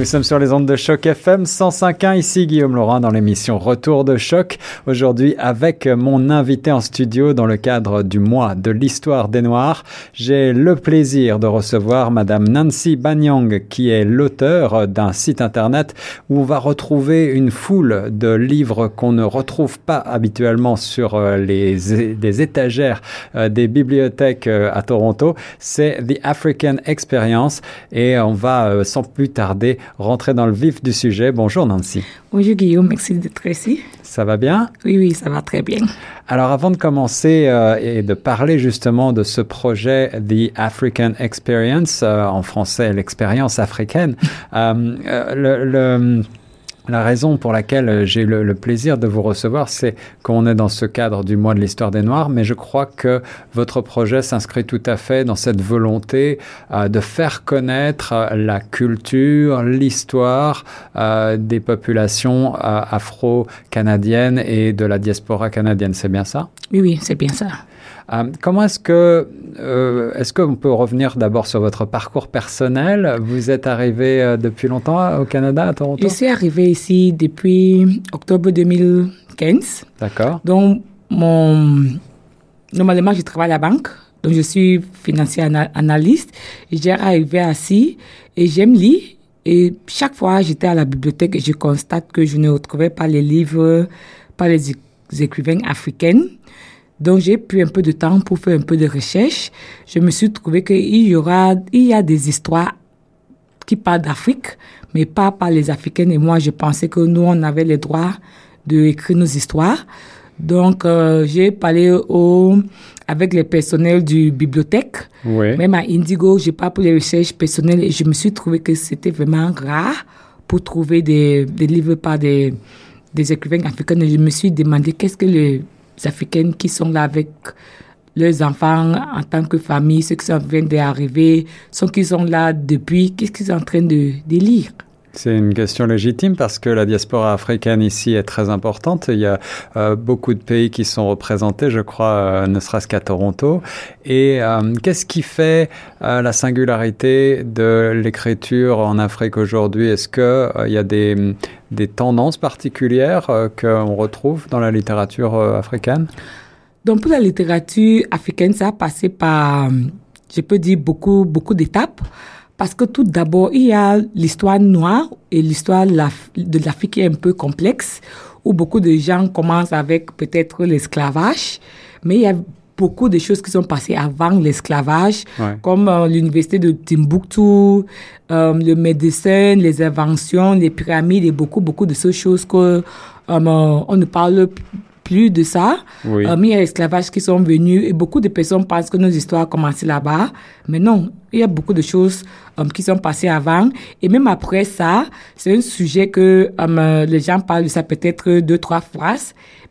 Nous sommes sur les ondes de choc FM 105.1. Ici Guillaume Laurent dans l'émission Retour de choc. Aujourd'hui avec mon invité en studio dans le cadre du mois de l'histoire des Noirs. J'ai le plaisir de recevoir Madame Nancy Banyang qui est l'auteur d'un site internet où on va retrouver une foule de livres qu'on ne retrouve pas habituellement sur euh, les, les étagères euh, des bibliothèques euh, à Toronto. C'est The African Experience et on va sans plus tarder rentrer dans le vif du sujet. Bonjour Nancy. Bonjour Guillaume, merci d'être ici. Ça va bien? Oui, oui, ça va très bien. Alors avant de commencer euh, et de parler justement de ce projet The African Experience, euh, en français l'expérience africaine, euh, le, le la raison pour laquelle euh, j'ai le, plaisir de vous recevoir, c'est qu'on est dans ce cadre du mois de l'histoire des Noirs, mais je crois que votre projet s'inscrit tout à fait dans cette volonté euh, de faire connaître euh, la culture, l'histoire des populations afro-canadiennes et de la diaspora canadienne. C'est bien ça? Oui, oui, c'est bien ça. Euh, comment est-ce que, euh, est-ce qu'on peut revenir d'abord sur votre parcours personnel? Vous êtes arrivé euh, depuis longtemps au Canada, à Toronto? Je suis arrivé ici depuis octobre 2015. D'accord. Donc, mon... normalement, je travaille à la banque. Donc, je suis financier analyste. J'ai arrivé ici et j'aime lire. Et chaque fois, j'étais à la bibliothèque et je constate que je ne retrouvais pas les livres, pas les écrivains africains. Donc, j'ai pris un peu de temps pour faire un peu de recherche. Je me suis trouvé qu'il y aura, il y a des histoires qui parlent d'Afrique, mais pas par les Africaines. Et moi, je pensais que nous, on avait le droit d'écrire nos histoires. Donc, euh, j'ai parlé au, avec les personnels du bibliothèque. Oui. Même à Indigo, j'ai pas pour les recherches personnelles et je me suis trouvé que c'était vraiment rare pour trouver des, des livres par des, des écrivains africains. Et je me suis demandé qu'est-ce que les africaines qui sont là avec leurs enfants en tant que famille, ceux qui viennent d'arriver, ceux qui sont là depuis, qu'est-ce qu'ils sont en train de, de lire? C'est une question légitime parce que la diaspora africaine ici est très importante. Il y a euh, beaucoup de pays qui sont représentés, je crois, euh, ne serait-ce qu'à Toronto. Et euh, qu'est-ce qui fait la singularité de l'écriture en Afrique aujourd'hui? Est-ce qu'il y a des, tendances particulières qu'on retrouve dans la littérature africaine? Donc pour la littérature africaine, ça a passé par, je peux dire, beaucoup, beaucoup d'étapes. Parce que tout d'abord, il y a l'histoire noire et l'histoire de l'Afrique est un peu complexe, où beaucoup de gens commencent avec peut-être l'esclavage, mais il y a beaucoup de choses qui sont passées avant l'esclavage, ouais. comme euh, l'université de Timbuktu, euh, le médecin, les inventions, les pyramides et beaucoup, beaucoup de ces choses que euh, on ne parle plus de ça. Oui. Euh, mais il y a l'esclavage qui sont venus et beaucoup de personnes pensent que nos histoires ont commencé là-bas. Mais non, il y a beaucoup de choses euh, qui sont passées avant. Et même après ça, c'est un sujet que euh, les gens parlent de ça peut-être deux, trois fois.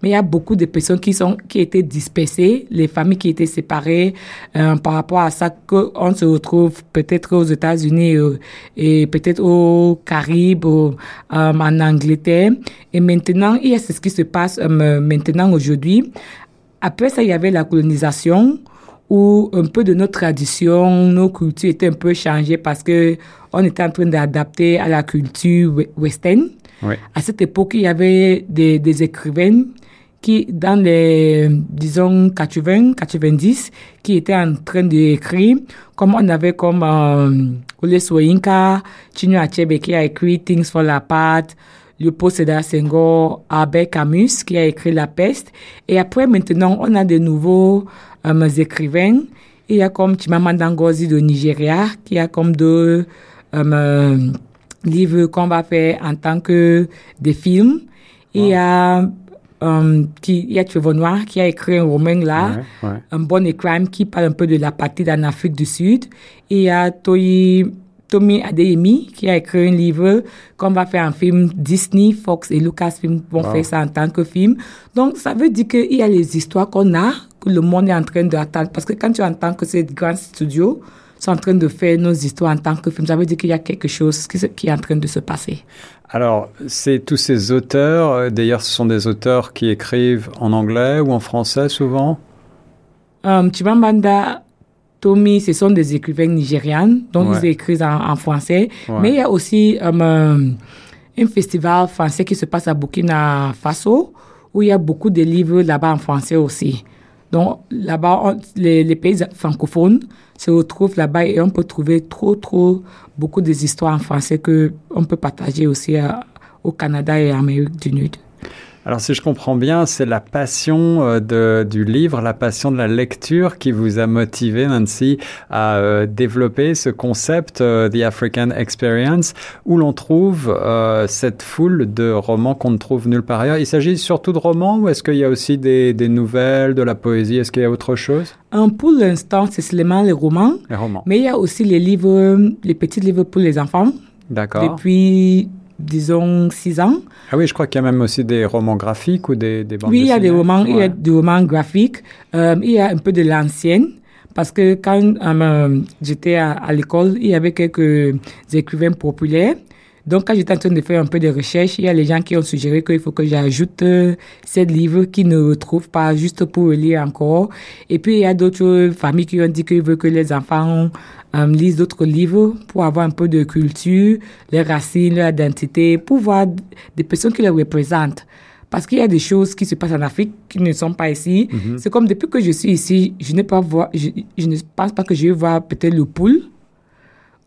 Mais il y a beaucoup de personnes qui sont qui étaient dispersées, les familles qui étaient séparées euh, par rapport à ça qu'on se retrouve peut-être aux États-Unis et peut-être aux Caraïbes, euh, en Angleterre. Et maintenant, il y a ce qui se passe maintenant aujourd'hui. Après ça, il y avait la colonisation où un peu de nos traditions, nos cultures étaient un peu changées parce que on était en train d'adapter à la culture western. Oui. À cette époque, il y avait des, des écrivains qui, dans les, disons, 80, 90, qui étaient en train d'écrire, comme on avait comme euh, Ole Soyinka, Chinua Achebe qui a écrit Things Fall Apart, Léopold Sédar Senghor, Albert Camus qui a écrit La Peste. Et après, maintenant, on a de nouveaux euh, écrivains. Il y a comme Chimamanda Ngozi de Nigeria, qui a comme deux euh, livres qu'on va faire en tant que des films. Il y a um, qui, il y a Trevor Noir qui a écrit un roman là, ouais, ouais. un bon et crime qui parle un peu de la partie en Afrique du Sud. Et il y a Toyi, Tommy Adeyemi qui a écrit un livre qu'on va faire un film Disney, Fox et Lucasfilm vont wow. faire ça en tant que film. Donc ça veut dire qu'il y a les histoires qu'on a, que le monde est en train d'attendre. Parce que quand tu entends que des grands studios, sont en train de faire nos histoires en tant que film. Ça veut dire qu'il y a quelque chose qui, qui est en train de se passer. Alors, c'est tous ces auteurs, euh, d'ailleurs, ce sont des auteurs qui écrivent en anglais ou en français souvent? Um, Chimamanda Tommy, ce sont des écrivains nigérians, donc Ouais. ils écrivent en, en français. Ouais. Mais il y a aussi um, um, un festival français qui se passe à Burkina Faso, où il y a beaucoup de livres là-bas en français aussi. Donc là-bas, les, les pays francophones se retrouvent là-bas et on peut trouver trop, trop beaucoup des histoires en français que on peut partager aussi à- au Canada et en Amérique du Nord. Alors, si je comprends bien, c'est la passion euh, de, du livre, la passion de la lecture qui vous a motivé, Nancy, à euh, développer ce concept, euh, The African Experience, où l'on trouve euh, cette foule de romans qu'on ne trouve nulle part ailleurs. Il s'agit surtout de romans ou est-ce qu'il y a aussi des, des nouvelles, de la poésie? Est-ce qu'il y a autre chose? Pour l'instant, c'est seulement les romans, Les romans. mais il y a aussi les livres, les petits livres pour les enfants. D'accord. depuis, disons, six ans. Ah oui, je crois qu'il y a même aussi des romans graphiques ou des, des bandes Oui, il y a des romans, il y a des romans graphiques, euh, il y a un peu de l'ancienne. Parce que quand euh, j'étais à, à l'école, il y avait quelques écrivains populaires. Donc, quand j'étais en train de faire un peu de recherche, il y a les gens qui ont suggéré qu'il faut que j'ajoute euh, ces livres qu'ils ne retrouvent pas juste pour lire encore. Et puis, il y a d'autres familles qui ont dit qu'ils veulent que les enfants euh, lisent d'autres livres pour avoir un peu de culture, les racines, leur identité, pour voir des personnes qui les représentent. Parce qu'il y a des choses qui se passent en Afrique qui ne sont pas ici. C'est comme depuis que je suis ici, je pas voir, je, je ne pense pas que je vais voir peut-être le poule,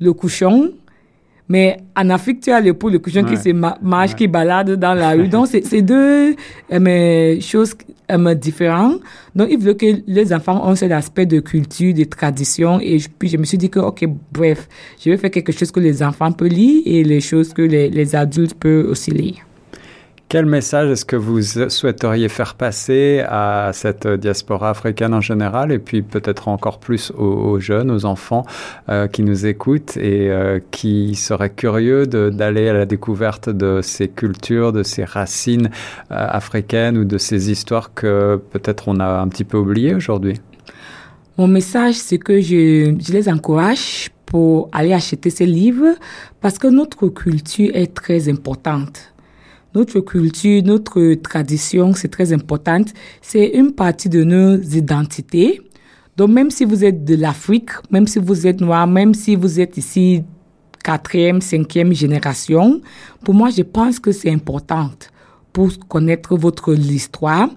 le couchon. Mais en Afrique, tu as le poule, le couchon qui se ma- marche, qui balade dans la rue. Donc, c'est deux euh, mais, choses euh, différentes. Donc, il veut que les enfants ont cet aspect de culture, de tradition. Et je- puis, je me suis dit que, OK, bref, je vais faire quelque chose que les enfants peuvent lire et les choses que les, les adultes peuvent aussi lire. Quel message est-ce que vous souhaiteriez faire passer à cette diaspora africaine en général et puis peut-être encore plus aux, jeunes, aux enfants euh, qui nous écoutent et euh, qui seraient curieux d'aller à la découverte de ces cultures, de ces racines euh, africaines ou de ces histoires que peut-être on a un petit peu oubliées aujourd'hui? Mon message, c'est que je, je les encourage pour aller acheter ces livres parce que notre culture est très importante. Notre culture, notre tradition, c'est très importante. C'est une partie de nos identités. Donc, même si vous êtes de l'Afrique, même si vous êtes noir, même si vous êtes ici quatrième, cinquième génération, pour moi, je pense que c'est important pour connaître votre histoire,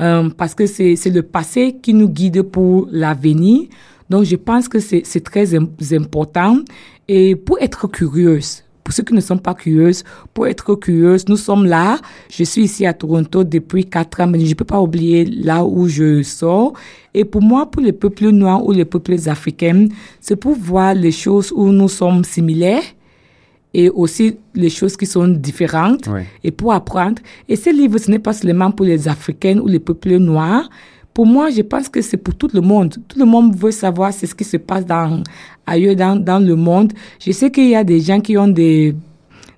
euh, parce que c'est le passé qui nous guide pour l'avenir. Donc, je pense que c'est très im- important. Et pour être curieuse, pour ceux qui ne sont pas curieuses, pour être curieuse, nous sommes là. Je suis ici à Toronto depuis quatre ans, mais je ne peux pas oublier là où je sors. Et pour moi, pour les peuples noirs ou les peuples africains, c'est pour voir les choses où nous sommes similaires et aussi les choses qui sont différentes Oui. et pour apprendre. Et ce livre, ce n'est pas seulement pour les Africains ou les peuples noirs. Pour moi, je pense que c'est pour tout le monde. Tout le monde veut savoir ce qui se passe dans, ailleurs dans, dans le monde. Je sais qu'il y a des gens qui ont des,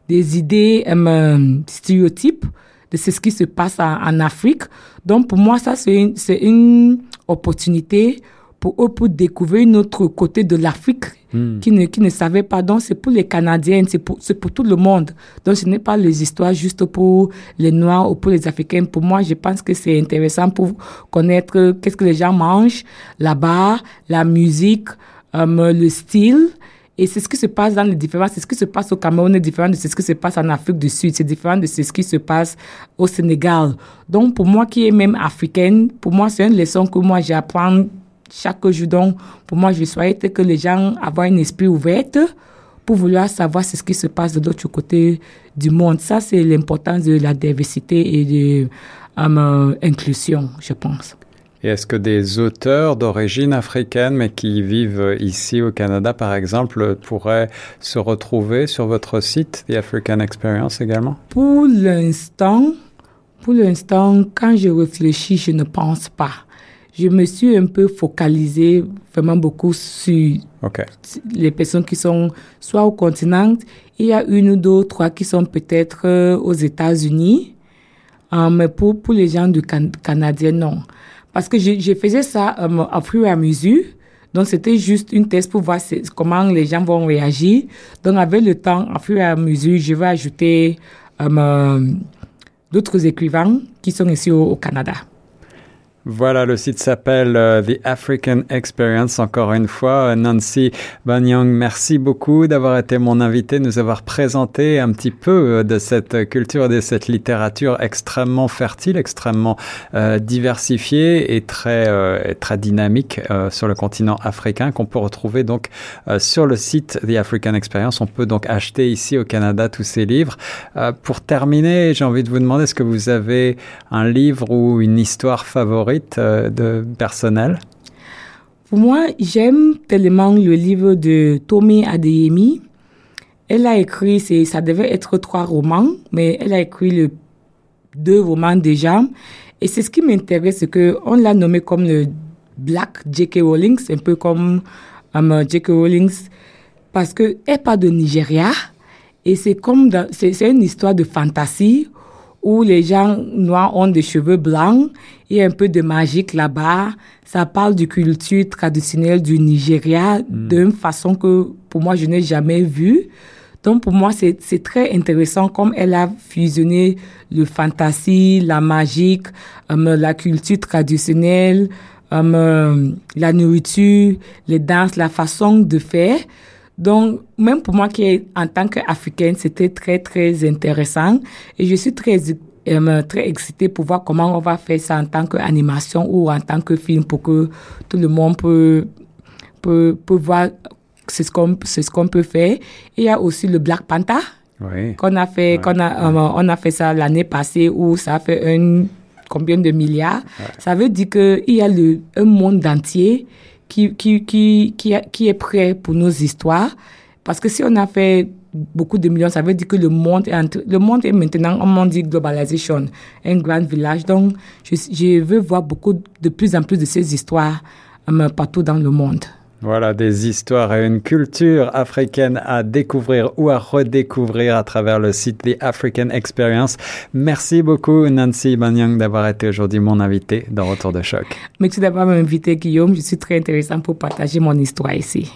des idées euh, stéréotypes de ce qui se passe en, Afrique. Donc, pour moi, ça, c'est une opportunité pour eux pour découvrir notre côté de l'Afrique qui, ne, qui ne savaient pas. Donc, c'est pour les Canadiens, c'est pour, c'est pour tout le monde. Donc, ce n'est pas les histoires juste pour les Noirs ou pour les Africains. Pour moi, je pense que c'est intéressant pour connaître qu'est-ce que les gens mangent là-bas, la musique, euh, le style. Et c'est ce qui se passe dans les différents, c'est ce qui se passe au Cameroun est différent de ce qui se passe en Afrique du Sud, c'est différent de ce qui se passe au Sénégal. Donc, pour moi qui est même africaine, pour moi, c'est une leçon que moi j'apprends chaque jour. Donc, pour moi, je souhaite que les gens aient un esprit ouvert pour vouloir savoir ce qui se passe de l'autre côté du monde. Ça, c'est l'importance de la diversité et de euh, inclusion, je pense. Et est-ce que des auteurs d'origine africaine, mais qui vivent ici au Canada, par exemple, pourraient se retrouver sur votre site, The African Experience également? Pour l'instant, pour l'instant, quand je réfléchis, je ne pense pas. Je me suis un peu focalisée vraiment beaucoup sur les personnes qui sont soit au continent, il y a une ou deux, trois qui sont peut-être euh, aux États-Unis, Euh, mais pour, pour les gens du can Canadien, non. Parce que je, je faisais ça euh, au fur et à mesure. Donc, c'était juste une thèse pour voir comment les gens vont réagir. Donc, avec le temps, au fur et à mesure, je vais ajouter euh, d'autres écrivains qui sont ici au Canada. Voilà, le site s'appelle euh, The African Experience. Encore une fois, Nancy Banyang, merci beaucoup d'avoir été mon invité, nous avoir présenté un petit peu euh, de cette culture, de cette littérature extrêmement fertile, extrêmement euh, diversifiée et très euh, très dynamique sur le continent africain qu'on peut retrouver donc sur le site The African Experience. On peut donc acheter ici au Canada tous ces livres. pour terminer, j'ai envie de vous demander est-ce que vous avez un livre ou une histoire favorite euh, de personnel? Pour moi, j'aime tellement le livre de Tommy Adeyemi. Elle a écrit, ça devait être trois romans, mais elle a écrit le, deux romans déjà. Et c'est ce qui m'intéresse, c'est qu'on l'a nommé comme le Black J.K. Rowling, un peu comme um, J.K. Rowling, parce qu'elle parle de Nigeria. Et c'est comme, c'est une histoire de fantasy où les gens noirs ont des cheveux blancs, il y a un peu de magique là-bas. Ça parle du culture traditionnelle du Nigeria hmm. d'une façon que pour moi je n'ai jamais vue. Donc pour moi c'est très intéressant comme elle a fusionné le fantasy, la magique, euh, la culture traditionnelle, euh, la nourriture, les danses, la façon de faire. Donc, même pour moi qui en tant qu'Africaine, c'était très, très intéressant. Et je suis très, euh, très excitée pour voir comment on va faire ça en tant qu'animation ou en tant que film pour que tout le monde peut, peut, peut voir c'est ce qu'on ce qu'on peut faire. Et il y a aussi le Black Panther. Oui. Qu'on a fait, qu'on a, euh, on a fait ça l'année passée où ça a fait un, combien de milliards? Ça veut dire qu'il y a le, un monde entier qui, qui, qui, qui, qui est prêt pour nos histoires. Parce que si on a fait beaucoup de millions, ça veut dire que le monde est, le monde est maintenant, on dit globalisation, un grand village. Donc, je, je veux voir beaucoup, de plus en plus de ces histoires euh, partout dans le monde. Voilà, des histoires et une culture africaine à découvrir ou à redécouvrir à travers le site The African Experience. Merci beaucoup, Nancy Banyang, d'avoir été aujourd'hui mon invité dans Retour de choc. Merci d'avoir invité, Guillaume. Je suis très intéressant pour partager mon histoire ici.